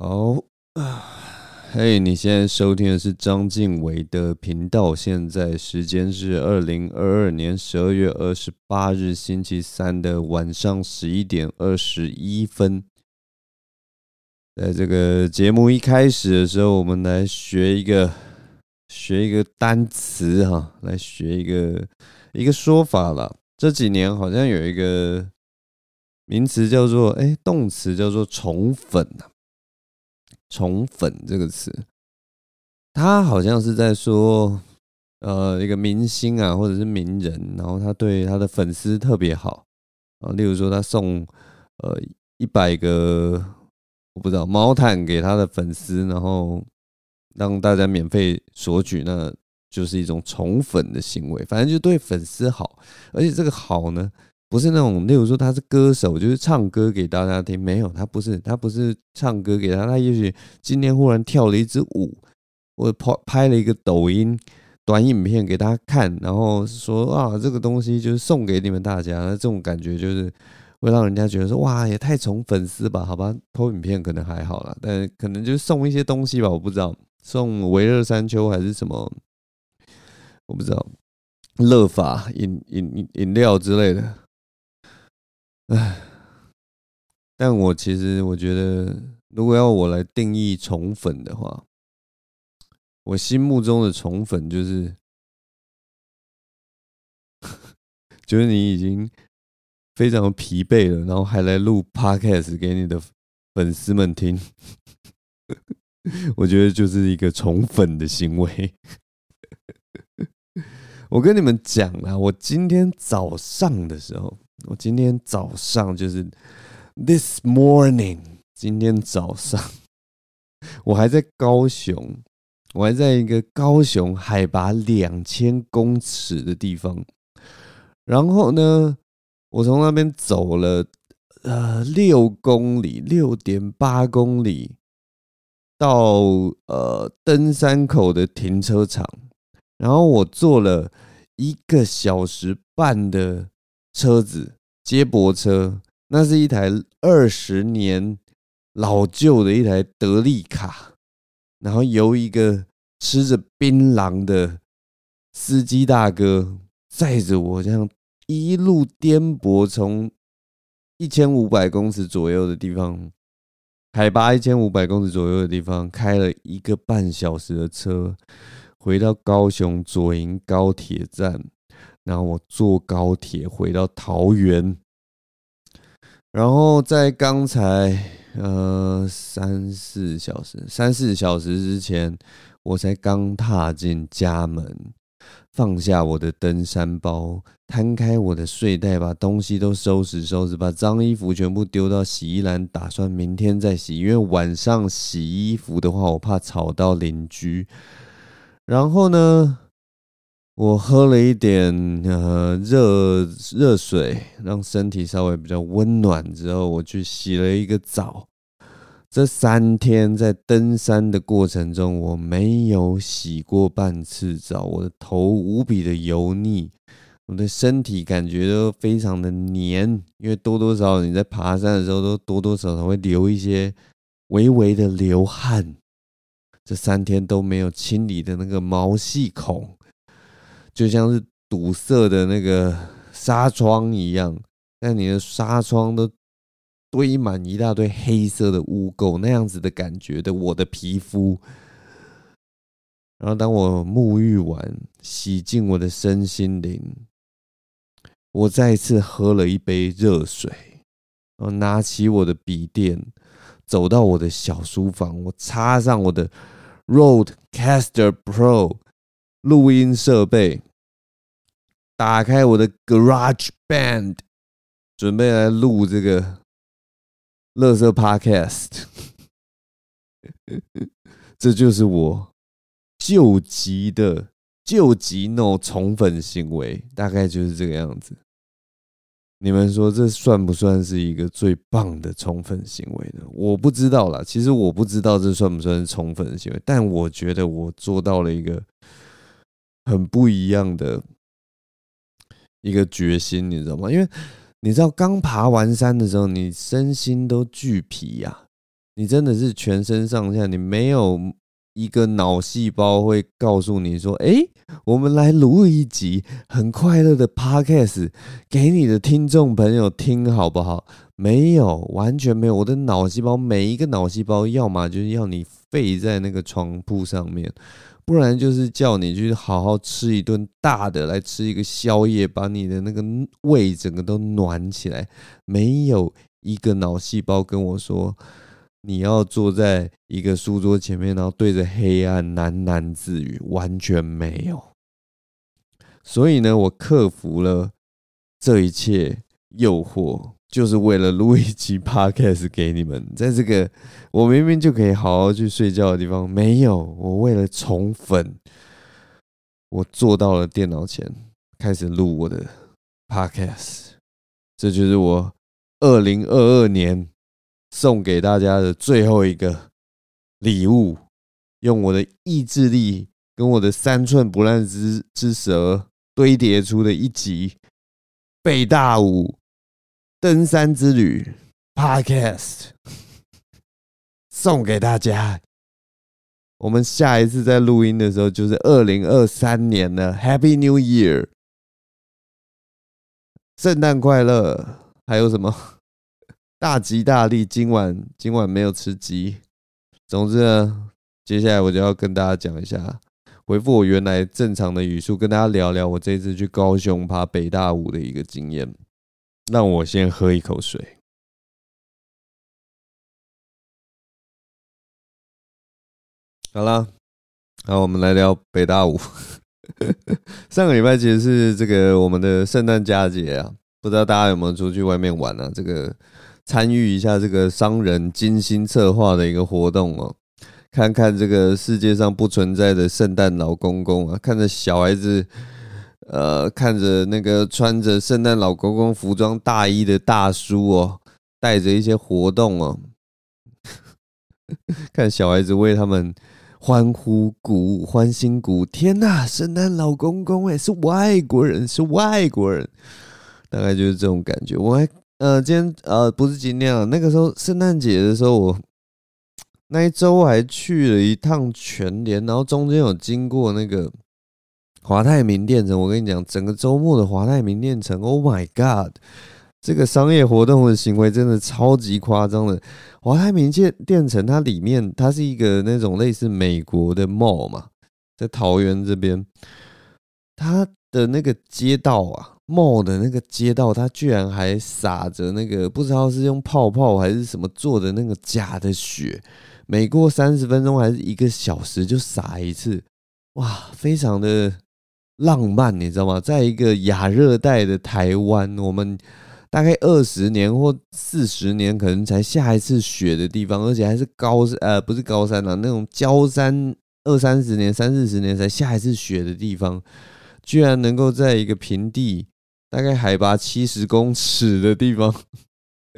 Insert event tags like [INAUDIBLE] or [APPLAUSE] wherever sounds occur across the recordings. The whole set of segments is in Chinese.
好啊，[SIGHS] 嘿，你现在收听的是章晋唯的频道。现在时间是二零二二年十二月二十八日星期三的晚上十一点二十一分。在这个节目一开始的时候，我们来学一个学一个单词哈，来学一个一个说法了。这几年好像有一个名词叫做哎，动词叫做宠粉啊。宠粉这个词，他好像是在说，呃，一个明星啊，或者是名人，然后他对他的粉丝特别好啊，例如说他送呃一百个我不知道毛毯给他的粉丝，然后让大家免费索取，那就是一种宠粉的行为，反正就对粉丝好，而且这个好呢。不是那种，例如说他是歌手，就是唱歌给大家听。没有，他不是，他不是唱歌给他，他也许今天忽然跳了一支舞，或拍拍了一个抖音短影片给大家看，然后说啊，这个东西就是送给你们大家。那这种感觉就是会让人家觉得说哇，也太宠粉丝吧？好吧，拍影片可能还好啦，但可能就是送一些东西吧，我不知道，送维热山丘还是什么，[LAUGHS] 我不知道，乐法饮饮饮料之类的。唉，但我其实我觉得，如果要我来定义宠粉的话，我心目中的宠粉就是，[LAUGHS] 就是你已经非常疲惫了，然后还来录 Podcast 给你的粉丝们听，我觉得就是一个宠粉的行为。[LAUGHS] 我跟你们讲啊，我今天早上的时候。我今天早上就是 this morning，今天早上我还在高雄，我还在一个高雄海拔两千公尺的地方，然后呢，我从那边走了呃六公里，六点八公里到呃登山口的停车场，然后我坐了一个小时半的。车子接驳车，那是一台二十年老旧的一台德利卡，然后由一个吃着槟榔的司机大哥载着我，这样一路颠簸，从一千五百公尺左右的地方，海拔一千五百公尺左右的地方，开了一个半小时的车，回到高雄左营高铁站。然后我坐高铁回到桃园，然后在刚才呃三四小时三四小时之前，我才刚踏进家门，放下我的登山包，摊开我的睡袋，把东西都收拾收拾，把脏衣服全部丢到洗衣篮，打算明天再洗，因为晚上洗衣服的话，我怕吵到邻居。然后呢，我喝了一点呃热热水，让身体稍微比较温暖之后，我去洗了一个澡。这三天在登山的过程中，我没有洗过半次澡，我的头无比的油腻，我的身体感觉都非常的黏，因为多多少少你在爬山的时候都多多少少会流一些微微的流汗。这三天都没有清理的那个毛细孔。就像是堵塞的那个纱窗一样，但你的纱窗都堆满一大堆黑色的污垢，那样子的感觉的我的皮肤。然后当我沐浴完，洗净我的身心灵，我再次喝了一杯热水，然后拿起我的笔电，走到我的小书房，我插上我的 Rodecaster Pro 录音设备。打开我的 Garage Band，准备来录这个乐色 Podcast。[LAUGHS] 这就是我救急的救急 no 宠粉行为，大概就是这个样子。你们说这算不算是一个最棒的宠粉行为呢？我不知道啦，其实我不知道这算不算是宠粉的行为，但我觉得我做到了一个很不一样的。一个决心，你知道吗？因为你知道，刚爬完山的时候，你身心都俱疲呀，你真的是全身上下，你没有一个脑细胞会告诉你说：“哎，我们来录一集很快乐的 podcast 给你的听众朋友听，好不好？”没有，完全没有。我的脑细胞每一个脑细胞，要么就是要你废在那个床铺上面。不然就是叫你去好好吃一顿大的，来吃一个宵夜，把你的那个胃整个都暖起来。没有一个脑细胞跟我说，你要坐在一个书桌前面，然后对着黑暗喃喃自语，完全没有。所以呢，我克服了这一切诱惑。就是为了录一集 [LAUGHS] podcast 给你们，在这个我明明就可以好好去睡觉的地方，没有。我为了宠粉，我坐到了电脑前，开始录我的 podcast。这就是我二零二二年送给大家的最后一个礼物，用我的意志力跟我的三寸不烂之之舌堆叠出的一集北大舞。登山之旅 Podcast 送给大家。我们下一次在录音的时候就是二零二三年了，Happy New Year，圣诞快乐！还有什么？[LAUGHS] 大吉大利！今晚今晚没有吃鸡。总之呢，接下来我就要跟大家讲一下，回复我原来正常的语速，跟大家聊聊我这次去高雄爬北大武的一个经验。让我先喝一口水。好了，好，我们来聊北大武。[LAUGHS] 上个礼拜其实是这个我们的圣诞佳节啊，不知道大家有没有出去外面玩啊？这个参与一下这个商人精心策划的一个活动哦，看看这个世界上不存在的圣诞老公公啊，看着小孩子。呃，看着那个穿着圣诞老公公服装大衣的大叔哦，带着一些活动哦，[LAUGHS] 看小孩子为他们欢呼鼓舞、欢欣鼓舞。天哪，圣诞老公公哎，是外国人，是外国人，大概就是这种感觉。我还呃，今天呃，不是今天啊，那个时候圣诞节的时候，我那一周还去了一趟全联，然后中间有经过那个。华泰名店城，我跟你讲，整个周末的华泰名店城，Oh my God，这个商业活动的行为真的超级夸张的。华泰名店店城，它里面它是一个那种类似美国的 mall 嘛，在桃园这边，它的那个街道啊，mall 的那个街道，它居然还撒着那个不知道是用泡泡还是什么做的那个假的雪，每过三十分钟还是一个小时就撒一次，哇，非常的。浪漫，你知道吗？在一个亚热带的台湾，我们大概二十年或四十年可能才下一次雪的地方，而且还是高呃，不是高山啊，那种焦山，二三十年、三四十年才下一次雪的地方，居然能够在一个平地，大概海拔七十公尺的地方。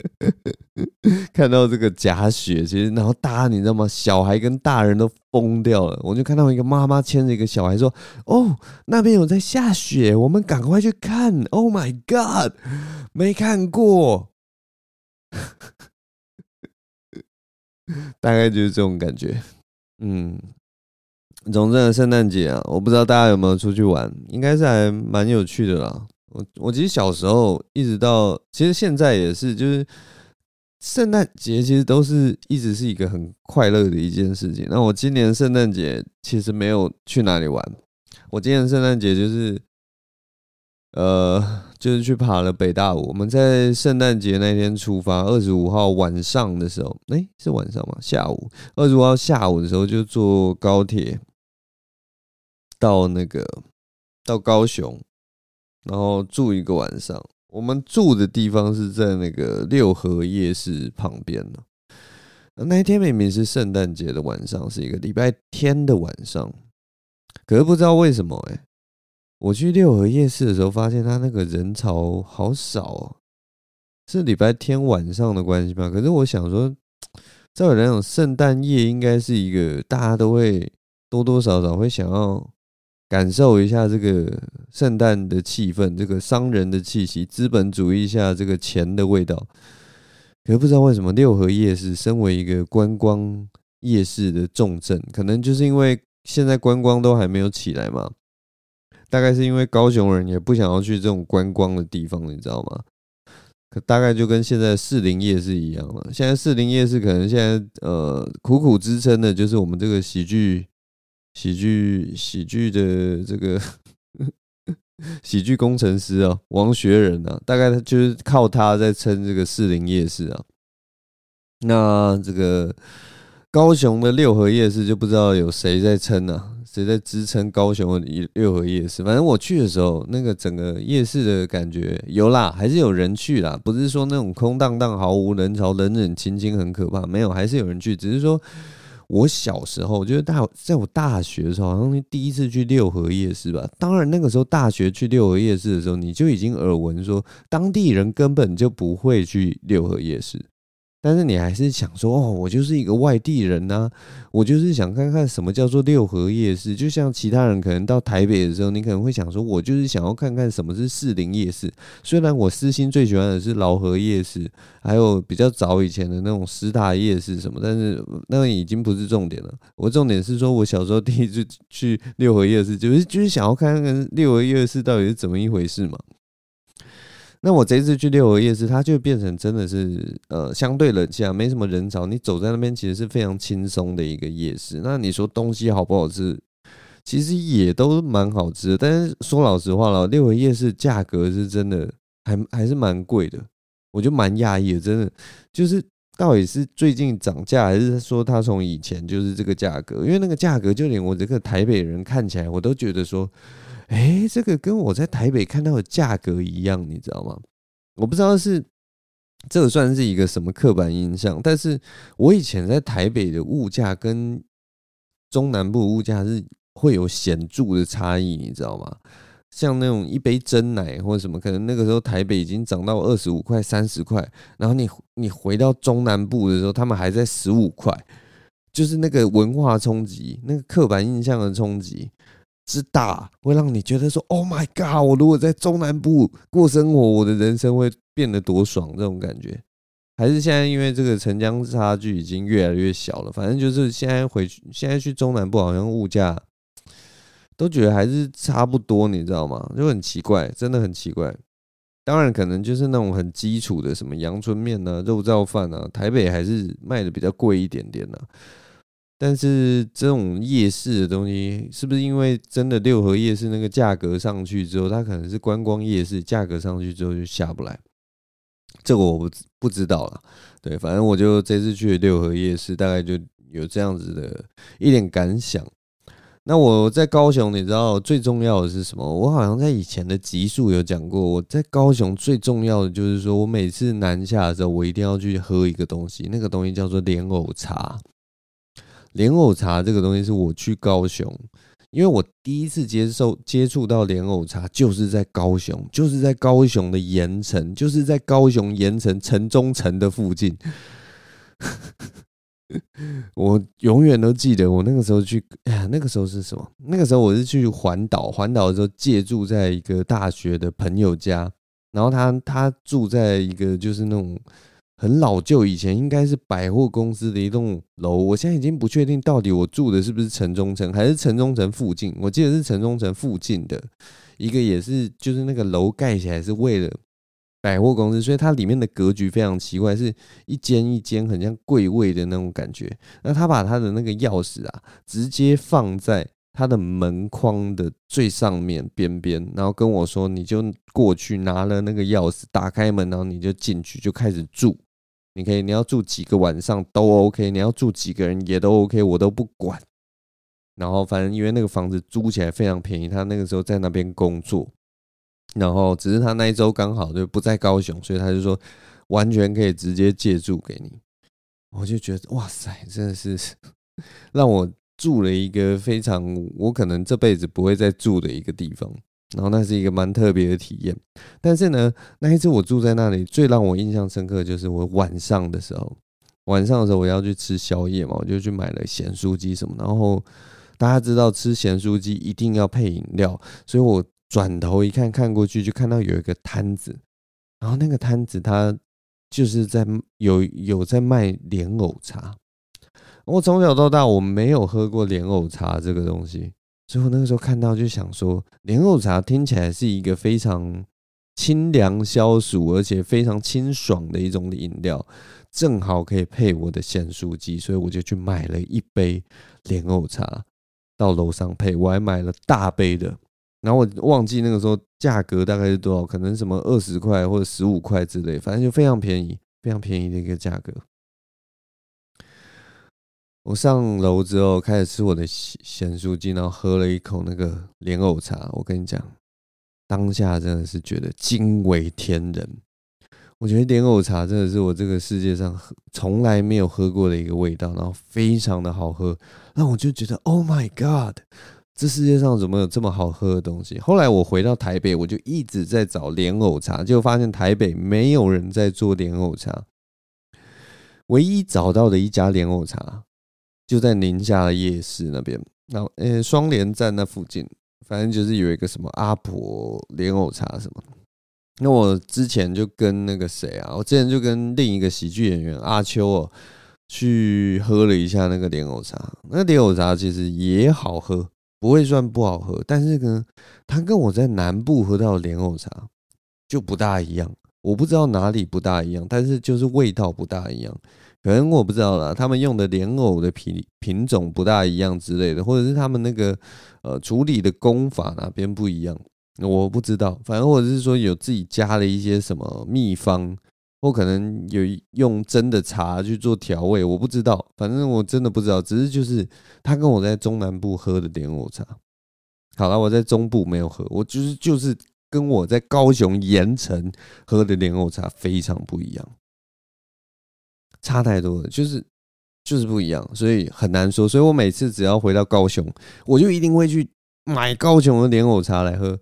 [LAUGHS] 看到这个假雪，其实然后大家你知道吗？小孩跟大人都疯掉了。我就看到一个妈妈牵着一个小孩说：“哦，那边有在下雪，我们赶快去看。”Oh my god，没看过，[LAUGHS] 大概就是这种感觉。嗯，总之呢，圣诞节啊，我不知道大家有没有出去玩，应该是还蛮有趣的啦。我我其实小时候一直到其实现在也是，就是圣诞节其实都是一直是一个很快乐的一件事情。那我今年圣诞节其实没有去哪里玩，我今年圣诞节就是呃就是去爬了北大武。我们在圣诞节那天出发，二十五号晚上的时候，诶，是晚上吗？下午二十五号下午的时候就坐高铁到那个到高雄。然后住一个晚上，我们住的地方是在那个六合夜市旁边呢。那一天明明是圣诞节的晚上，是一个礼拜天的晚上，可是不知道为什么哎，我去六合夜市的时候，发现他那个人潮好少哦，是礼拜天晚上的关系吗？可是我想说，照理来讲，圣诞夜应该是一个大家都会多多少少会想要。感受一下这个圣诞的气氛，这个商人的气息，资本主义下这个钱的味道。可是不知道为什么六合夜市身为一个观光夜市的重镇，可能就是因为现在观光都还没有起来嘛。大概是因为高雄人也不想要去这种观光的地方，你知道吗？可大概就跟现在士林夜市一样了。现在士林夜市可能现在呃苦苦支撑的就是我们这个喜剧、喜剧、喜剧的这个 [LAUGHS] 喜剧工程师啊，王学仁啊，大概就是靠他在撑这个士林夜市啊。那这个高雄的六合夜市就不知道有谁在撑、啊？谁在支撑高雄的六合夜市？反正我去的时候，那个整个夜市的感觉有啦，还是有人去啦。不是说那种空荡荡、毫无人潮、冷冷清清很可怕，没有，还是有人去。只是说我小时候，就是大，在我大学的时候，好像第一次去六合夜市吧。当然，那个时候大学去六合夜市的时候，你就已经耳闻说，当地人根本就不会去六合夜市。但是你还是想说哦，我就是一个外地人呐、我就是想看看什么叫做六合夜市。就像其他人可能到台北的时候，你可能会想说，我就是想要看看什么是士林夜市。虽然我私心最喜欢的是饶河夜市，还有比较早以前的那种师大夜市什么，但是那已经不是重点了。我重点是说我小时候第一次去六合夜市，就是就是想要看看六合夜市到底是怎么一回事嘛。那我这次去六合夜市，它就变成真的是呃相对冷清，没什么人潮。你走在那边其实是非常轻松的一个夜市。那你说东西好不好吃？其实也都蛮好吃的。但是说老实话了，六合夜市价格是真的还还是蛮贵的，我就蛮讶异的。真的就是到底是最近涨价，还是说它从以前就是这个价格？因为那个价格就连我这个台北人看起来，我都觉得说。哎，这个跟我在台北看到的价格一样，你知道吗？我不知道是这个算是一个什么刻板印象，但是我以前在台北的物价跟中南部物价是会有显著的差异，你知道吗？像那种一杯真奶或者什么，可能那个时候台北已经涨到二十五块、三十块，然后你你回到中南部的时候，他们还在十五块，就是那个文化冲击，那个刻板印象的冲击。之大会让你觉得说：“Oh my god！我如果在中南部过生活，我的人生会变得多爽。”这种感觉，还是现在因为这个城乡差距已经越来越小了。反正就是现在回去，现在去中南部好像物价都觉得还是差不多，你知道吗？就很奇怪，真的很奇怪。当然，可能就是那种很基础的什么阳春面啊、肉燥饭啊，台北还是卖的比较贵一点点呢、但是这种夜市的东西，是不是因为真的六合夜市那个价格上去之后，它可能是观光夜市，价格上去之后就下不来？这个我不不知道了。对，反正我就这次去六合夜市，大概就有这样子的一点感想。那我在高雄，你知道最重要的是什么？我好像在以前的集数有讲过，我在高雄最重要的就是说我每次南下的时候，我一定要去喝一个东西，那个东西叫做莲藕茶。莲藕茶这个东西是我去高雄，因为我第一次接受接触到莲藕茶，就是在高雄，就是在高雄的盐城，就是在高雄盐城城中城的附近。[LAUGHS] 我永远都记得，我那个时候去，哎呀，那个时候是什么？那个时候我是去环岛，环岛的时候借住在一个大学的朋友家，然后他他住在一个就是那种。很老旧，以前应该是百货公司的一栋楼。我现在已经不确定到底我住的是不是城中城，还是城中城附近。我记得是城中城附近的一个，也是就是那个楼盖起来是为了百货公司，所以它里面的格局非常奇怪，是一间一间很像柜位的那种感觉。那他把他的那个钥匙啊，直接放在他的门框的最上面边边，然后跟我说：“你就过去拿了那个钥匙，打开门，然后你就进去，就开始住。”你可以，你要住几个晚上都 OK，你要住几个人也都 OK，我都不管。然后反正因为那个房子租起来非常便宜，他那个时候在那边工作，然后只是他那一周刚好就不在高雄，所以他就说完全可以直接借住给你。我就觉得哇塞，真的是 [LAUGHS] 让我住了一个非常我可能这辈子不会再住的一个地方。然后那是一个蛮特别的体验，但是呢，那一次我住在那里，最让我印象深刻就是我晚上的时候，晚上的时候我要去吃宵夜嘛，我就去买了咸酥鸡什么。然后大家知道吃咸酥鸡一定要配饮料，所以我转头一看，看过去就看到有一个摊子，然后那个摊子它就是在有有在卖莲藕茶。我从小到大我没有喝过莲藕茶这个东西，所以我那个时候看到就想说，莲藕茶听起来是一个非常清凉消暑，而且非常清爽的一种饮料，正好可以配我的咸酥鸡，所以我就去买了一杯莲藕茶到楼上配，我还买了大杯的，然后我忘记那个时候价格大概是多少，可能什么二十块或者十五块之类，反正就非常便宜，非常便宜的一个价格。我上楼之后开始吃我的咸咸酥鸡，然后喝了一口那个莲藕茶。我跟你讲，当下真的是觉得惊为天人。我觉得莲藕茶真的是我这个世界上从来没有喝过的一个味道，然后非常的好喝。那我就觉得，Oh my God，这世界上怎么有这么好喝的东西？后来我回到台北，我就一直在找莲藕茶，结果发现台北没有人在做莲藕茶，唯一找到的一家莲藕茶。就在宁夏的夜市那边，然后呃双连站那附近，反正就是有一个什么阿婆莲藕茶什么。那我之前就跟那个谁啊，我之前就跟另一个喜剧演员阿秋哦，去喝了一下那个莲藕茶。那莲藕茶其实也好喝，不会算不好喝，但是呢，它跟我在南部喝到的莲藕茶就不大一样。我不知道哪里不大一样，但是就是味道不大一样。可能我不知道啦，他们用的莲藕的品品种不大一样之类的，或者是他们那个呃处理的功法哪边不一样，我不知道。反正或者是说有自己加了一些什么秘方，或可能有用真的茶去做调味，我不知道。反正我真的不知道，只是就是他跟我在中南部喝的莲藕茶，好了，我在中部没有喝，我就是就是跟我在高雄盐城喝的莲藕茶非常不一样。差太多了，就是就是不一样，所以很难说。所以我每次只要回到高雄，我就一定会去买高雄的莲藕茶来喝。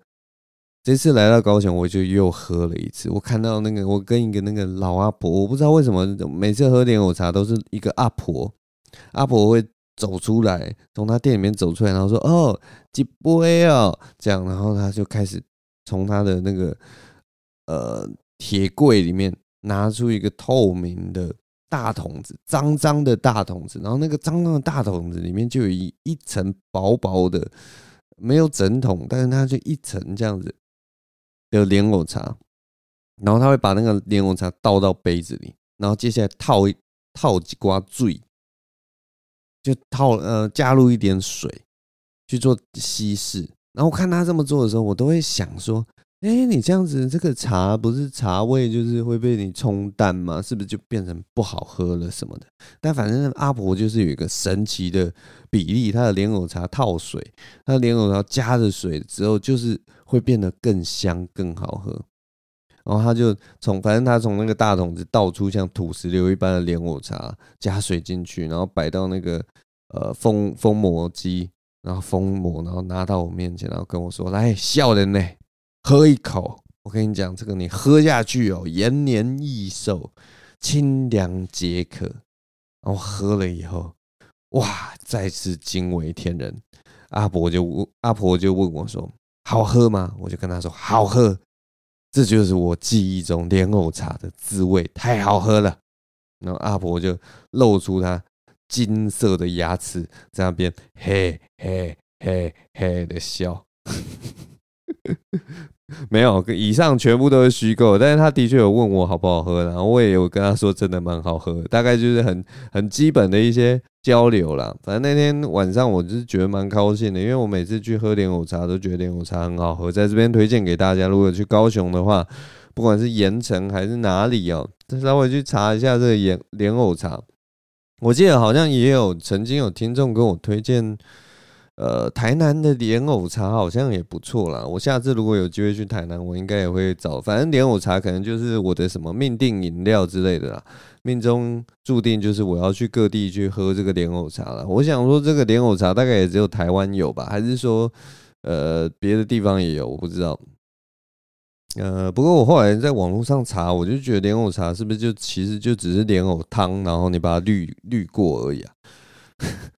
这次来到高雄，我就又喝了一次。我看到那个，我跟一个那个老阿婆，我不知道为什么每次喝莲藕茶都是一个阿婆，阿婆会走出来，从他店里面走出来，然后说：“哦，几杯哦。”这样，然后他就开始从他的那个呃铁柜里面拿出一个透明的。大桶子，脏脏的大桶子，然后那个脏脏的大桶子里面就有一一层薄薄的，没有整桶，但是它就一层这样子的莲藕茶，然后他会把那个莲藕茶倒到杯子里，然后接下来套一套几瓜醉，就套呃加入一点水去做稀释，然后看他这么做的时候，我都会想说。哎、你这样子，这个茶不是茶味，就是会被你冲淡吗？是不是就变成不好喝了什么的？但反正阿婆就是有一个神奇的比例，她的莲藕茶套水，她的莲藕茶加了水之后，就是会变得更香、更好喝。然后他就从，反正他从那个大桶子倒出像土石流一般的莲藕茶，加水进去，然后摆到那个呃封封膜机，然后封膜，然后拿到我面前，然后跟我说：“来，笑人呢。”喝一口，我跟你讲，这个你喝下去哦，延年益寿，清凉解渴。然后喝了以后，哇，再次惊为天人。阿婆就，阿婆就问我说：“好喝吗？”我就跟他说：“好喝，这就是我记忆中莲藕茶的滋味，太好喝了。”然后阿婆就露出她金色的牙齿，在那边嘿嘿嘿嘿的笑。[LAUGHS] [LAUGHS] 没有，以上全部都是虚构。但是他的确有问我好不好喝，然后我也有跟他说真的蛮好喝，大概就是很很基本的一些交流啦。反正那天晚上我就是觉得蛮高兴的，因为我每次去喝莲藕茶都觉得莲藕茶很好喝，在这边推荐给大家。如果去高雄的话，不管是盐城还是哪里哦，稍微去查一下这个盐莲藕茶。我记得好像也有曾经有听众跟我推荐。呃，台南的莲藕茶好像也不错啦。我下次如果有机会去台南，我应该也会找。反正莲藕茶可能就是我的什么命定饮料之类的啦，命中注定就是我要去各地去喝这个莲藕茶了。我想说，这个莲藕茶大概也只有台湾有吧？还是说，呃，别的地方也有？我不知道。呃，不过我后来在网络上查，我就觉得莲藕茶是不是就其实就只是莲藕汤，然后你把它滤滤过而已啊？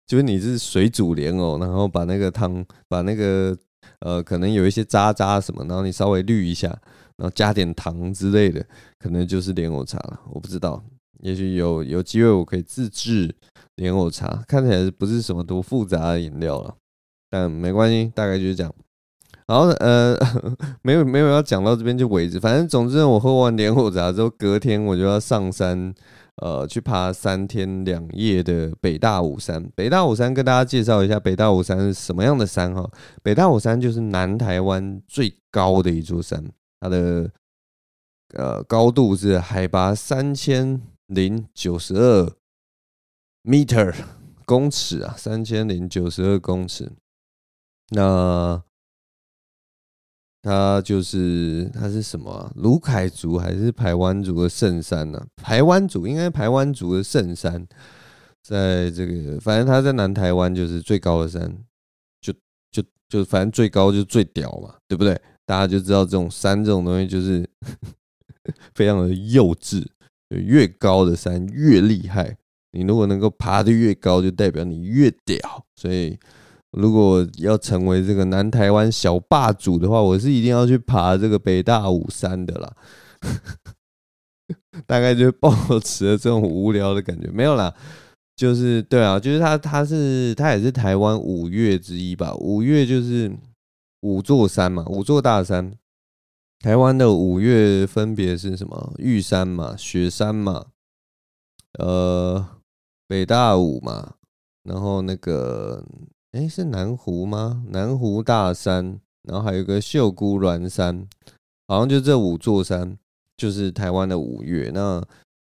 就是你是水煮莲藕，然后把那个汤，把那个呃，可能有一些渣渣什么，然后你稍微滤一下，然后加点糖之类的，可能就是莲藕茶了。我不知道，也许有有机会我可以自制莲藕茶，看起来不是什么多复杂的饮料了，但没关系，大概就是这样。然后呃，[LAUGHS] 没有没有要讲到这边就为止。反正总之，我喝完莲藕茶之后，隔天我就要上山，呃，去爬三天两夜的北大武山。北大武山跟大家介绍一下，北大武山是什么样的山哈？北大武山就是南台湾最高的一座山，它的呃高度是海拔三千零九十二米公尺啊，三千零九十二公尺。那它就是它是什么啊？鲁凯族还是排湾族的圣山呢？排湾族应该排湾族的圣山，在这个反正它在南台湾就是最高的山，就就就反正最高就最屌嘛，对不对？大家就知道这种山这种东西就是 [LAUGHS] 非常的幼稚，越高的山越厉害，你如果能够爬得越高，就代表你越屌，所以。如果要成为这个南台湾小霸主的话，我是一定要去爬这个北大武山的啦。[LAUGHS] 大概就抱持了这种无聊的感觉，没有啦，就是对啊，就是他，他是他也是台湾五岳之一吧？五岳就是五座山嘛，五座大山。台湾的五岳分别是什么？玉山嘛，雪山嘛，呃，北大五嘛，然后那个。哎，是南湖吗？南湖大山，然后还有个秀姑峦山，好像就这五座山，就是台湾的五岳。那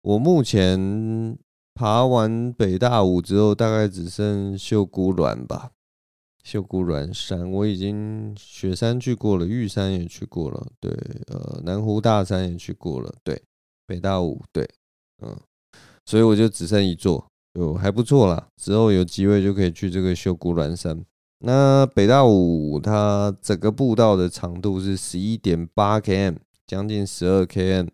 我目前爬完北大武之后，大概只剩秀姑峦吧。秀姑峦山我已经雪山去过了，玉山也去过了，对，呃，南湖大山也去过了，对，北大武，对，嗯，所以我就只剩一座。就还不错啦，之后有机会就可以去这个秀姑峦山。那北大武它整个步道的长度是十一点八 km，将近十二 km。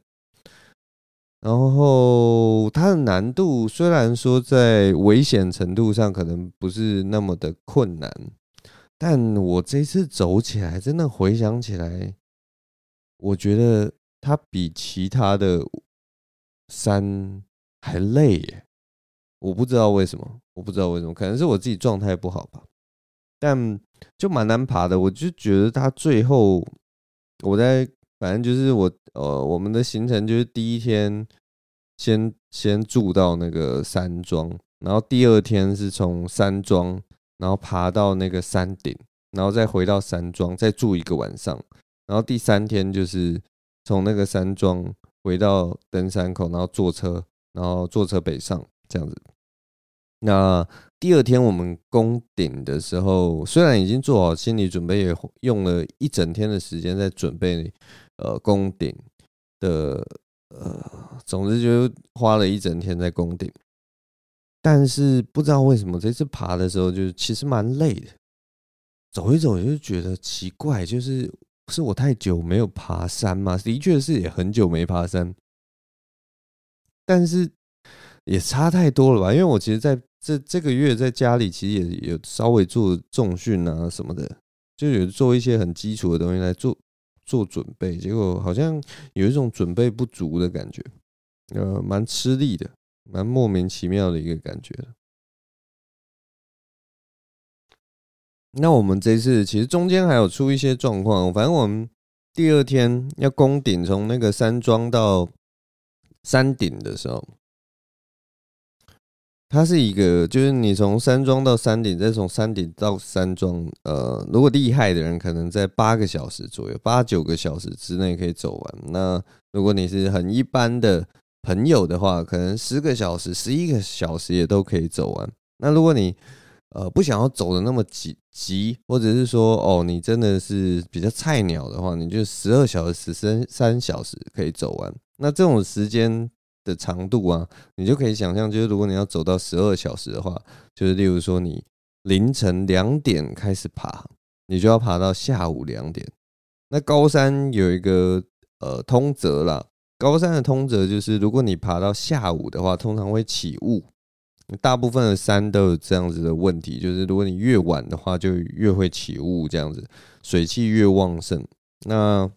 然后它的难度虽然说在危险程度上可能不是那么的困难，但我这次走起来真的回想起来，我觉得它比其他的山还累耶。我不知道为什么，我不知道为什么，可能是我自己状态不好吧。但就蛮难爬的，我就觉得他最后我在反正就是我呃我们的行程就是第一天先先住到那个山庄，然后第二天是从山庄然后爬到那个山顶，然后再回到山庄再住一个晚上，然后第三天就是从那个山庄回到登山口，然后坐车，然后坐车北上。这样子，那第二天我们攻顶的时候，虽然已经做好心理准备，也用了一整天的时间在准备，呃，攻顶的，呃，总之就花了一整天在攻顶。但是不知道为什么这次爬的时候，就其实蛮累的，走一走就觉得奇怪，就是是我太久没有爬山吗？的确是也很久没爬山，但是。也差太多了吧？因为我其实在这这个月在家里，其实也有稍微做重训啊什么的，就有做一些很基础的东西来做做准备。结果好像有一种准备不足的感觉，呃，蛮吃力的，蛮莫名其妙的一个感觉。那我们这次其实中间还有出一些状况，反正我们第二天要攻顶，从那个山庄到山顶的时候。它是一个，就是你从山庄到山顶，再从山顶到山庄，呃，如果厉害的人可能在八个小时左右，八九个小时之内可以走完。那如果你是很一般的朋友的话，可能十个小时、十一个小时也都可以走完。那如果你呃不想要走的那么急急，或者是说哦你真的是比较菜鸟的话，你就十二小时、十三三小时可以走完。那这种时间。的长度啊，你就可以想象，就是如果你要走到十二小时的话，就是例如说你凌晨两点开始爬，你就要爬到下午两点。那高山有一个呃通则啦，高山的通则就是，如果你爬到下午的话，通常会起雾。大部分的山都有这样子的问题，就是如果你越晚的话，就越会起雾，这样子水汽越旺盛。那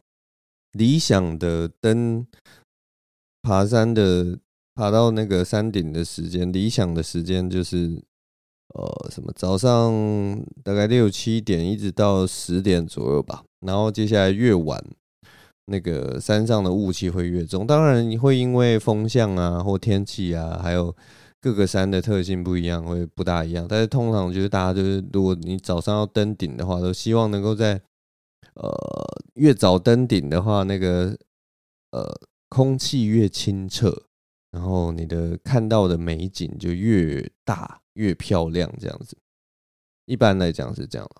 理想的登爬山的爬到那个山顶的时间，理想的时间就是呃什么早上大概六七点一直到十点左右吧。然后接下来越晚，那个山上的雾气会越重。当然你会因为风向啊或天气啊，还有各个山的特性不一样，会不大一样。但是通常就是大家就是，如果你早上要登顶的话，都希望能够在呃越早登顶的话，那个呃空气越清澈，然后你的看到的美景就越大越漂亮，这样子。一般来讲是这样。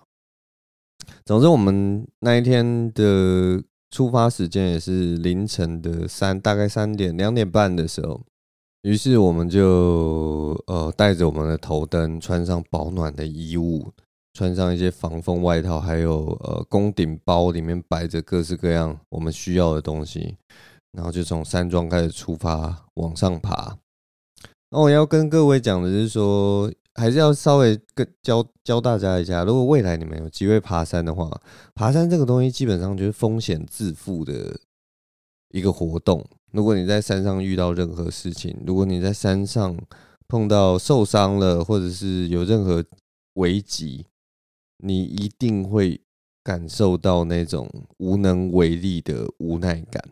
总之，我们那一天的出发时间也是凌晨的三，大概三点两点半的时候。于是我们就呃带着我们的头灯，穿上保暖的衣物，穿上一些防风外套，还有呃攻顶包，里面摆着各式各样我们需要的东西，然后就从山庄开始出发往上爬。那我要跟各位讲的是说，还是要稍微跟教教大家一下，如果未来你们有机会爬山的话，爬山这个东西基本上就是风险自负的一个活动。如果你在山上遇到任何事情，如果你在山上碰到受伤了，或者是有任何危机，你一定会感受到那种无能为力的无奈感。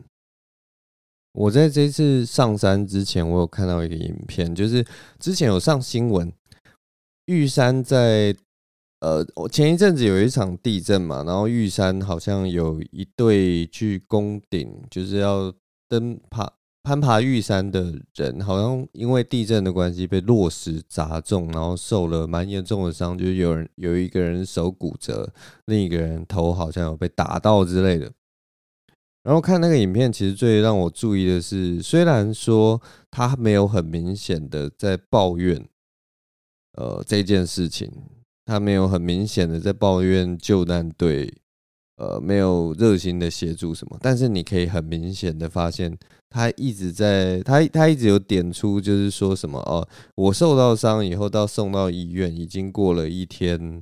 我在这次上山之前，我有看到一个影片，就是之前有上新闻，玉山在呃，我前一阵子有一场地震嘛，然后玉山好像有一队去攻顶，就是要。登爬攀爬玉山的人，好像因为地震的关系被落石砸中，然后受了蛮严重的伤，就是有人有一个人手骨折，另一个人头好像有被打到之类的。然后看那个影片，其实最让我注意的是，虽然说他没有很明显的在抱怨，呃，这件事情，他没有很明显的在抱怨救难队。呃，没有热心的协助什么，但是你可以很明显的发现，他一直在，他他一直有点出，就是说什么哦，我受到伤以后到送到医院，已经过了一天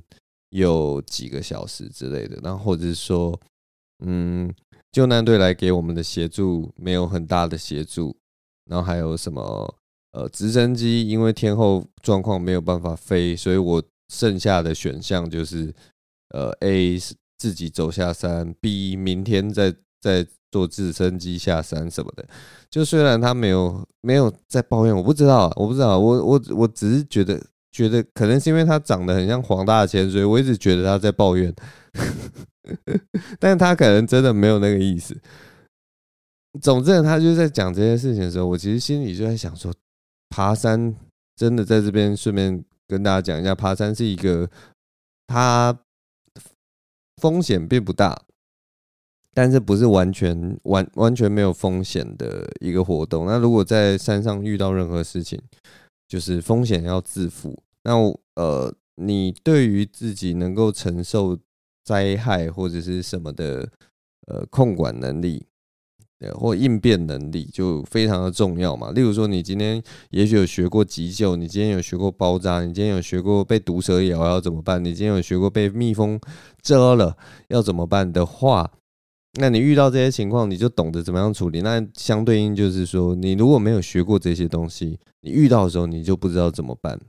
有几个小时之类的，然后或者是说，嗯，救难队来给我们的协助没有很大的协助，然后还有什么呃，直升机因为天候状况没有办法飞，所以我剩下的选项就是呃 A 是。自己走下山，B 明天再再坐直升机下山什么的。就虽然他没有没有在抱怨，我不知道，我不知道，我我我只是觉得觉得可能是因为他长得很像黄大千，所以我一直觉得他在抱怨。[LAUGHS] 但他可能真的没有那个意思。总之，他就在讲这些事情的时候，我其实心里就在想说，爬山真的在这边顺便跟大家讲一下，爬山是一个他。风险并不大，但是不是完全完完全没有风险的一个活动。那如果在山上遇到任何事情，就是风险要自负。那呃，你对于自己能够承受灾害或者是什么的呃控管能力。或应变能力就非常的重要嘛。例如说，你今天也许有学过急救，你今天有学过包扎，你今天有学过被毒蛇咬要怎么办？你今天有学过被蜜蜂蛰了要怎么办的话，那你遇到这些情况，你就懂得怎么样处理。那相对应就是说，你如果没有学过这些东西，你遇到的时候你就不知道怎么办。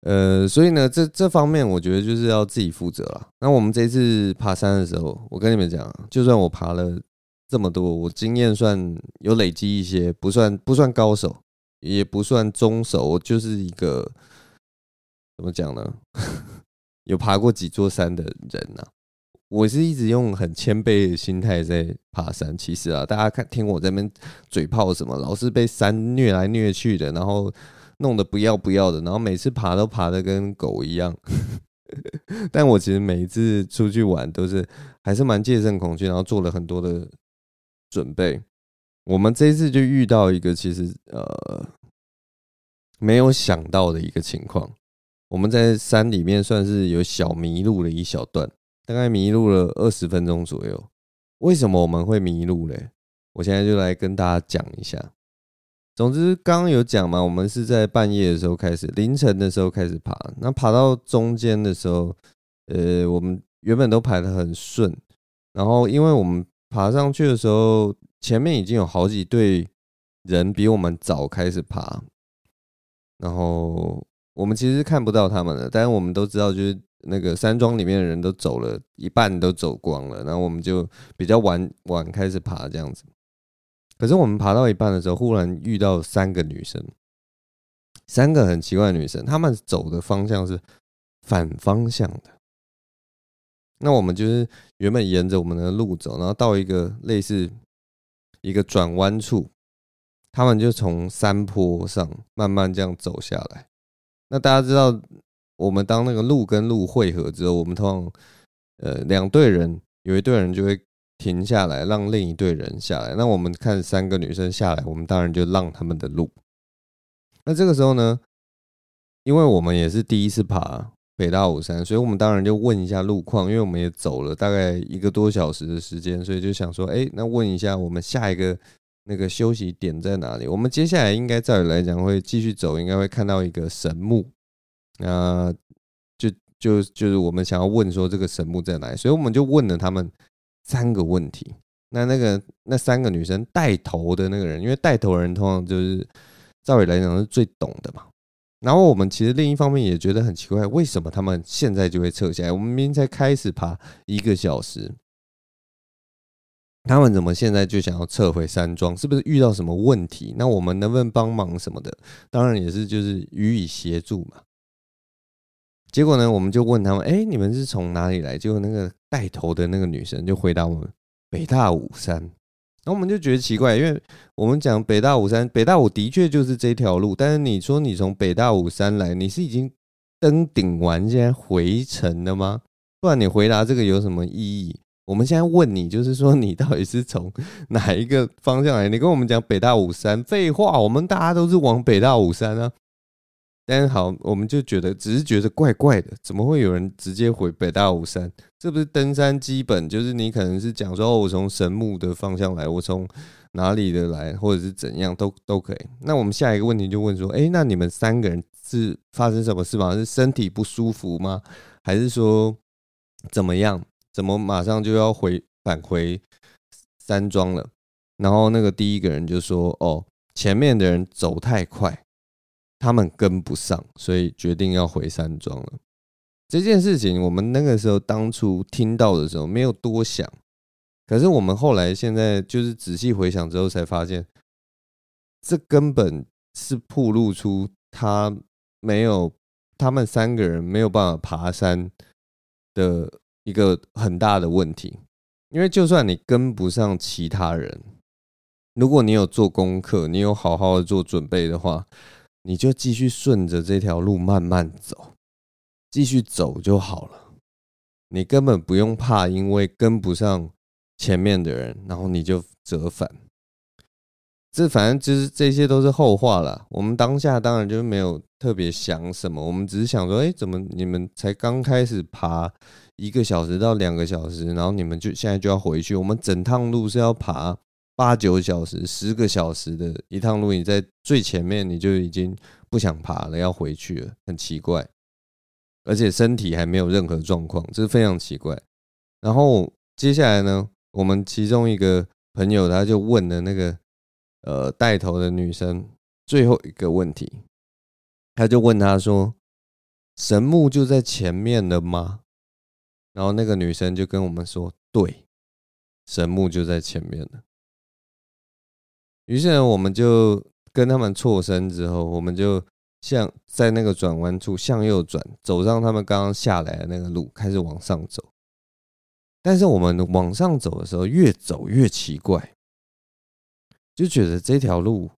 呃，所以呢，这这方面我觉得就是要自己负责了。那我们这次爬山的时候，我跟你们讲，就算我爬了。这么多，我经验算有累积一些，不算不算高手，也不算中手，我就是一个怎么讲呢？[LAUGHS] 有爬过几座山的人呐、啊。我是一直用很谦卑的心态在爬山。其实啊，大家看听我这边嘴炮什么，老是被山虐来虐去的，然后弄得不要不要的，然后每次爬都爬得跟狗一样。[LAUGHS] 但我其实每一次出去玩都是还是蛮戒慎恐惧，然后做了很多的。准备，我们这一次就遇到一个其实呃没有想到的一个情况。我们在山里面算是有小迷路了一小段，大概迷路了二十分钟左右。为什么我们会迷路嘞？我现在就来跟大家讲一下。总之，刚刚有讲嘛，我们是在半夜的时候开始，凌晨的时候开始爬。那爬到中间的时候，呃，我们原本都排得很顺，然后因为我们。爬上去的时候，前面已经有好几队人比我们早开始爬，然后我们其实看不到他们的，但是我们都知道，就是那个山庄里面的人都走了一半，都走光了，然后我们就比较晚晚开始爬这样子。可是我们爬到一半的时候，忽然遇到三个女生，三个很奇怪的女生，她们走的方向是反方向的。那我们就是原本沿着我们的路走，然后到一个类似一个转弯处，他们就从山坡上慢慢这样走下来。那大家知道，我们当那个路跟路汇合之后，我们通常呃两队人有一队人就会。停下来，让另一队人下来。那我们看三个女生下来，我们当然就让他们的路。那这个时候呢，因为我们也是第一次爬北大武山，所以我们当然就问一下路况。因为我们也走了大概一个多小时的时间，所以就想说，哎，那问一下我们下一个那个休息点在哪里？我们接下来应该照理来讲会继续走，应该会看到一个神木。那就就就是我们想要问说这个神木在哪里，所以我们就问了他们。三个问题，那那个那三个女生带头的那个人，因为带头人通常就是照理来讲是最懂的嘛。然后我们其实另一方面也觉得很奇怪，为什么他们现在就会撤下来？我们明明才开始爬一个小时，他们怎么现在就想要撤回山庄？是不是遇到什么问题？那我们能不能帮忙什么的？当然也是就是予以协助嘛。结果呢，我们就问他们：“哎，你们是从哪里来？”结果那个带头的那个女生就回答我们：“北大武山。”然后我们就觉得奇怪，因为我们讲北大武山，北大武的确就是这条路。但是你说你从北大武山来，你是已经登顶完现在回程了吗？不然你回答这个有什么意义？我们现在问你，就是说你到底是从哪一个方向来？你跟我们讲北大武山，废话，我们大家都是往北大武山啊。但好，我们就觉得只是觉得怪怪的，怎么会有人直接回北大武山？这不是登山基本，就是你可能是讲说，哦，我从神木的方向来，我从哪里的来，或者是怎样都都可以。那我们下一个问题就问说，哎，那你们三个人是发生什么事吗？是身体不舒服吗？还是说怎么样？怎么马上就要回返回山庄了？然后那个第一个人就说，哦，前面的人走太快。他们跟不上，所以决定要回山庄了。这件事情，我们那个时候当初听到的时候没有多想，可是我们后来现在就是仔细回想之后，才发现这根本是暴露出他没有他们三个人没有办法爬山的一个很大的问题。因为就算你跟不上其他人，如果你有做功课，你有好好的做准备的话。你就继续顺着这条路慢慢走，继续走就好了。你根本不用怕，因为跟不上前面的人，然后你就折返。这反正就是这些都是后话了。我们当下当然就没有特别想什么，我们只是想说，哎，怎么你们才刚开始爬一个小时到两个小时，然后你们就现在就要回去？我们整趟路是要爬。八九小时、十个小时的一趟路，你在最前面你就已经不想爬了，要回去了，很奇怪，而且身体还没有任何状况，这是非常奇怪。然后接下来呢，我们其中一个朋友他就问了那个呃带头的女生最后一个问题，他就问他说：“神木就在前面了吗？”然后那个女生就跟我们说：“对，神木就在前面了。”于是呢，我们就跟他们错身之后，我们就向在那个转弯处向右转，走上他们刚刚下来的那个路，开始往上走。但是我们往上走的时候，越走越奇怪，就觉得这条路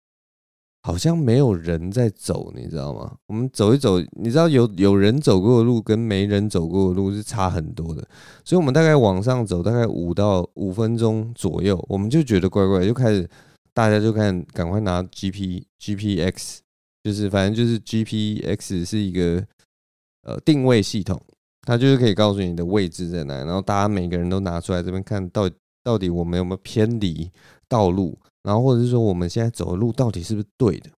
好像没有人在走，你知道吗？我们走一走，你知道有有人走过的路跟没人走过的路是差很多的，所以我们大概往上走大概五到五分钟左右，我们就觉得怪怪，就开始。大家就看，赶快拿 G P G P X，就是反正就是 G P X 是一个呃定位系统，它就是可以告诉你的位置在哪。然后大家每个人都拿出来这边看到到底我们有没有偏离道路，然后或者是说我们现在走的路到底是不是对的。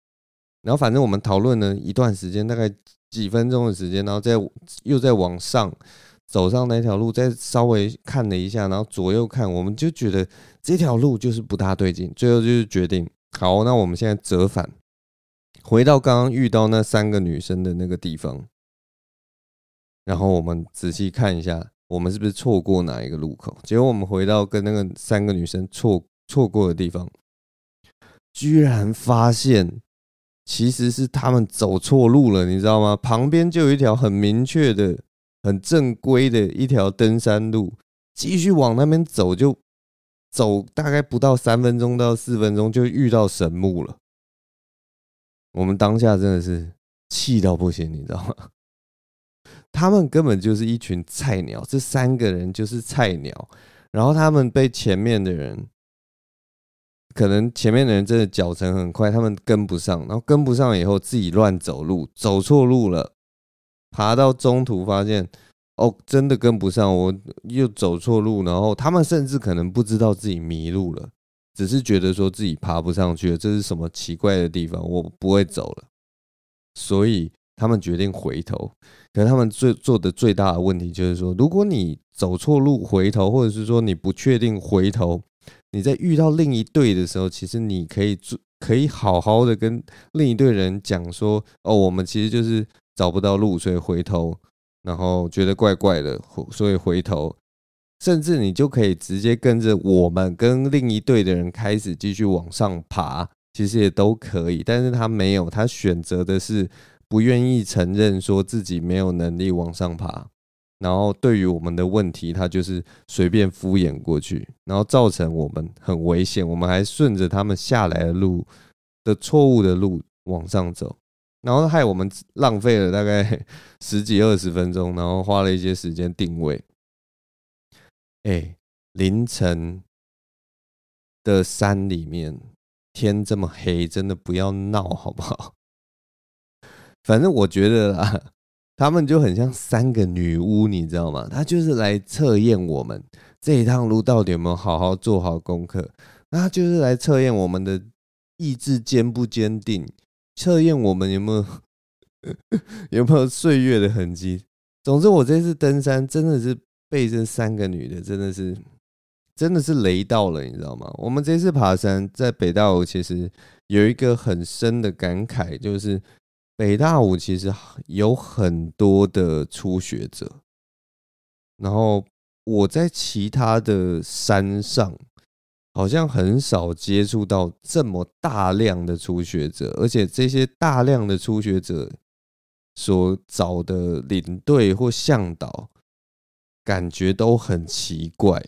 然后反正我们讨论了一段时间，大概几分钟的时间，然后再又再往上走上那条路，再稍微看了一下，然后左右看，我们就觉得这条路就是不大对劲。最后就是决定，好，那我们现在折返，回到刚刚遇到那三个女生的那个地方，然后我们仔细看一下，我们是不是错过哪一个路口？结果我们回到跟那个三个女生错错过的地方，居然发现。其实是他们走错路了，你知道吗？旁边就有一条很明确的、很正规的一条登山路，继续往那边走，就走大概不到三分钟到四分钟，就遇到神木了。我们当下真的是气到不行，你知道吗？[LAUGHS] 他们根本就是一群菜鸟，这三个人就是菜鸟，然后他们被前面的人。可能前面的人真的脚程很快，他们跟不上，然后跟不上以后自己乱走路，走错路了，爬到中途发现哦，真的跟不上，我又走错路，然后他们甚至可能不知道自己迷路了，只是觉得说自己爬不上去了，这是什么奇怪的地方，我不会走了，所以他们决定回头。可是他们最做的最大的问题就是说，如果你走错路回头，或者是说你不确定回头。你在遇到另一队的时候，其实你可以做，可以好好的跟另一队人讲说：“哦，我们其实就是找不到路，所以回头，然后觉得怪怪的，所以回头。”甚至你就可以直接跟着我们跟另一队的人开始继续往上爬，其实也都可以。但是他没有，他选择的是不愿意承认说自己没有能力往上爬。然后对于我们的问题，他就是随便敷衍过去，然后造成我们很危险。我们还顺着他们下来的路的错误的路往上走，然后害我们浪费了大概 [LAUGHS] 十几二十分钟，然后花了一些时间定位。哎，凌晨的山里面，天这么黑，真的不要闹好不好？[LAUGHS] 反正我觉得啊。他们就很像三个女巫，你知道吗？他就是来测验我们这一趟路到底有没有好好做好功课。那他就是来测验我们的意志坚不坚定，测验我们有没有 [LAUGHS] 有没有岁月的痕迹。总之，我这次登山真的是被这三个女的真的是真的是雷到了，你知道吗？我们这次爬山在北大武，其实有一个很深的感慨，就是。北大武其实有很多的初学者，然后我在其他的山上好像很少接触到这么大量的初学者，而且这些大量的初学者所找的领队或向导，感觉都很奇怪。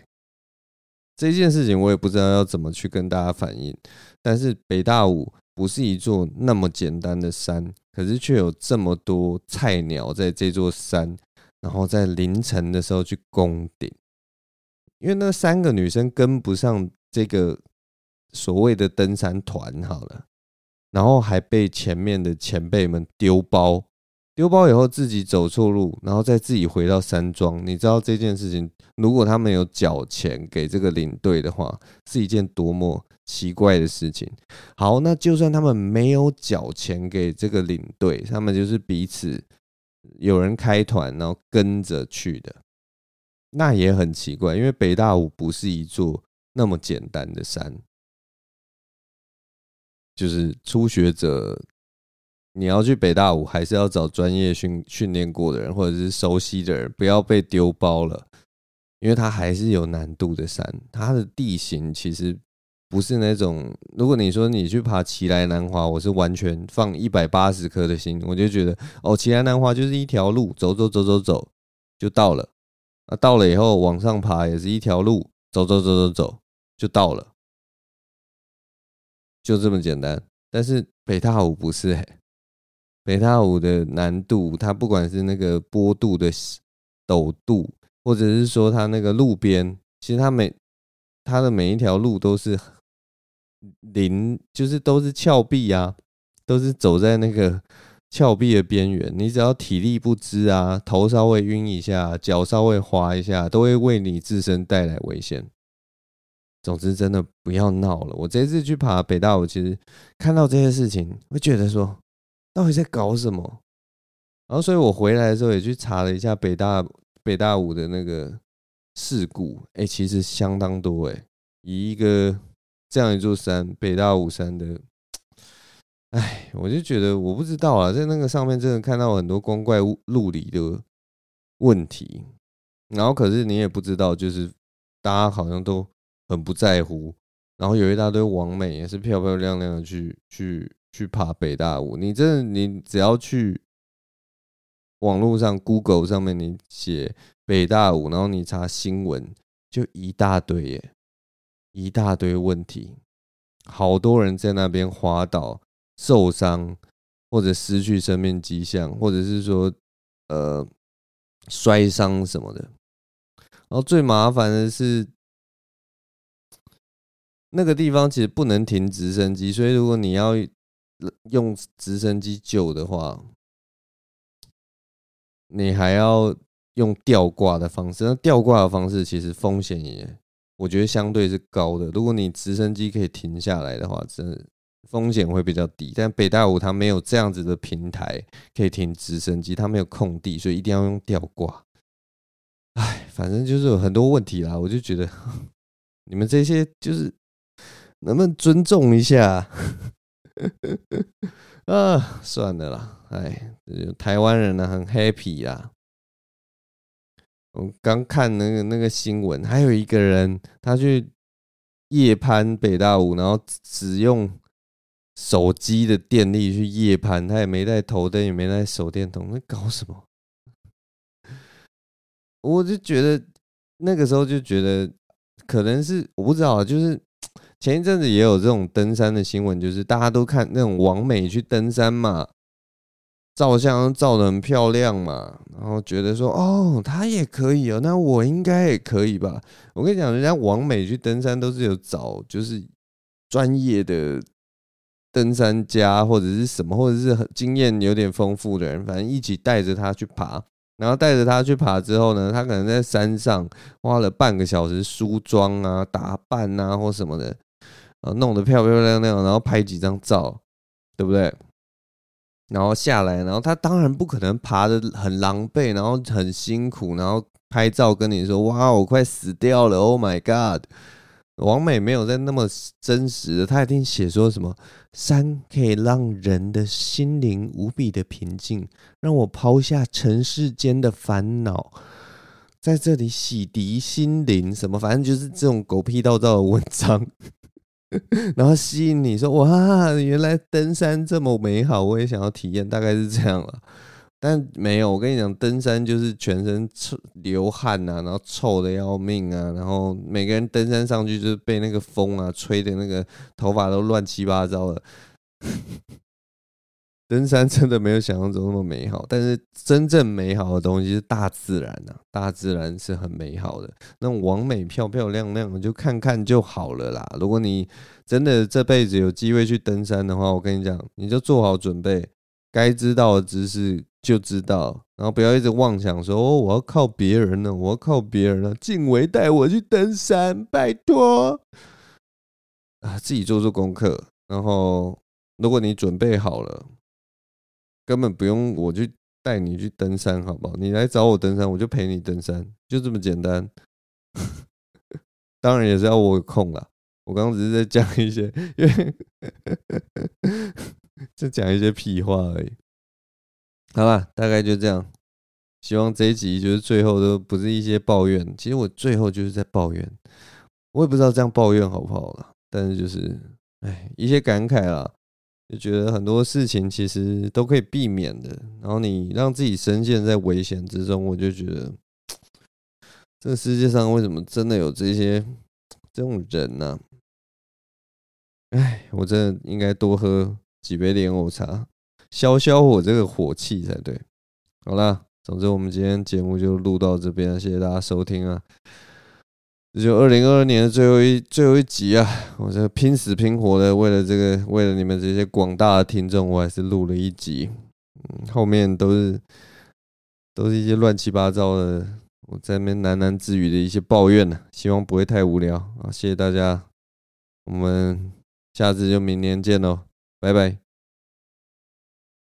这件事情我也不知道要怎么去跟大家反映，但是北大五不是一座那么简单的山。可是却有这么多菜鸟在这座山，然后在凌晨的时候去攻顶，因为那三个女生跟不上这个所谓的登山团，好了，然后还被前面的前辈们丢包，丢包以后自己走错路，然后再自己回到山庄。你知道这件事情，如果他们有缴钱给这个领队的话，是一件多么奇怪的事情。好，那就算他们没有缴钱给这个领队，他们就是彼此有人开团，然后跟着去的，那也很奇怪。因为北大武不是一座那么简单的山，就是初学者，你要去北大武，还是要找专业训训练过的人，或者是熟悉的人，不要被丢包了，因为它还是有难度的山，它的地形其实。不是那种，如果你说你去爬奇莱南华，我是完全放一百八十颗的心，我就觉得哦，奇莱南华就是一条路，走走走走走就到了。啊，到了以后往上爬也是一条路，走走走走走就到了，就这么简单。但是北大武不是欸，北大武的难度，它不管是那个坡度的陡度，或者是说它那个路边，其实它每它的每一条路都是。零就是都是峭壁啊，都是走在那个峭壁的边缘。你只要体力不支啊，头稍微晕一下，脚稍微滑一下，都会为你自身带来危险。总之，真的不要闹了。我这次去爬北大武，其实看到这些事情，会觉得说，到底在搞什么？然后，所以我回来的时候也去查了一下北大北大五的那个事故，哎、其实相当多哎、以一个这样一座山，北大武山的，哎，我就觉得我不知道啊，在那个上面真的看到很多光怪陆离的问题，然后可是你也不知道，就是大家好像都很不在乎，然后有一大堆网美也是漂漂亮亮的去去去爬北大武，你真的你只要去。网络上，Google 上面你写北大武，然后你查新闻，就一大堆耶，一大堆问题，好多人在那边滑倒、受伤，或者失去生命迹象，或者是说呃摔伤什么的。然后最麻烦的是，那个地方其实不能停直升机，所以如果你要用直升机救的话，你还要用吊挂的方式，那吊挂的方式其实风险也，我觉得相对是高的。如果你直升机可以停下来的话，真的风险会比较低。但北大五它没有这样子的平台可以停直升机，它没有空地，所以一定要用吊挂。哎，反正就是有很多问题啦。我就觉得 [LAUGHS] 你们这些就是能不能尊重一下？[LAUGHS] 啊，算了啦，哎，台湾人呢很 happy 啦。我刚看那个那个新闻，还有一个人他去夜攀北大武，然后只用手机的电力去夜攀，他也没带头灯，也没带手电筒，那搞什么？我就觉得那个时候就觉得可能是我不知道，就是。前一阵子也有这种登山的新闻，就是大家都看那种网美去登山嘛，照相照得很漂亮嘛，然后觉得说哦，他也可以哦，那我应该也可以吧？我跟你讲，人家网美去登山都是有找就是专业的登山家或者是什么，或者是经验有点丰富的人，反正一起带着他去爬。然后带着他去爬之后呢，他可能在山上花了半个小时梳妆啊、打扮啊或什么的。啊，弄得漂漂亮亮，然后拍几张照，对不对？然后下来，然后他当然不可能爬得很狼狈，然后很辛苦，然后拍照跟你说：“哇，我快死掉了！”Oh my god！王美没有在那么真实的，他一定写说什么山可以让人的心灵无比的平静，让我抛下尘世间的烦恼，在这里洗涤心灵，什么反正就是这种狗屁倒灶的文章。然后吸引你说哇，原来登山这么美好，我也想要体验，大概是这样了。但没有，我跟你讲，登山就是全身臭流汗、啊，然后臭的要命啊，然后每个人登山上去就是被那个风啊吹的那个头发都乱七八糟的。登山真的没有想象中那么美好，但是真正美好的东西是大自然呐、啊，大自然是很美好的。那种完美漂漂亮亮的，就看看就好了啦。如果你真的这辈子有机会去登山的话，我跟你讲，你就做好准备，该知道的知识就知道，然后不要一直妄想说哦，我要靠别人呢，我要靠别人呢，静伟带我去登山，拜托啊，自己做做功课。然后，如果你准备好了。根本不用我去带你去登山，好不好？你来找我登山，我就陪你登山，就这么简单。[LAUGHS] 当然也是要我有空啦。我刚刚只是在讲一些，因为就讲一些屁话而已。好吧，大概就这样。希望这一集就是最后都不是一些抱怨。其实我最后就是在抱怨，我也不知道这样抱怨好不好啦。但是就是，哎，一些感慨啦。就觉得很多事情其实都可以避免的，然后你让自己深陷在危险之中，我就觉得这个世界上为什么真的有这些这种人呢？哎，我真的应该多喝几杯莲藕茶，消消我这个火气才对。好啦，总之我们今天节目就录到这边，谢谢大家收听啊。这就二零二二年的最后一最后一集啊！我这拼死拼活的，为了这个，为了你们这些广大的听众，我还是录了一集。嗯，后面都是都是一些乱七八糟的，我在那边喃喃自语的一些抱怨呢。希望不会太无聊啊！谢谢大家，我们下次就明年见喽，拜拜。